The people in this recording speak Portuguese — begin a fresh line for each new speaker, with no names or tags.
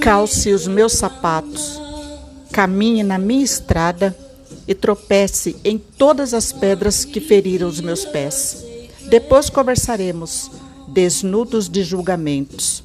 Calce os meus sapatos, caminhe na minha estrada e tropece em todas as pedras que feriram os meus pés. Depois conversaremos, desnudos de julgamentos.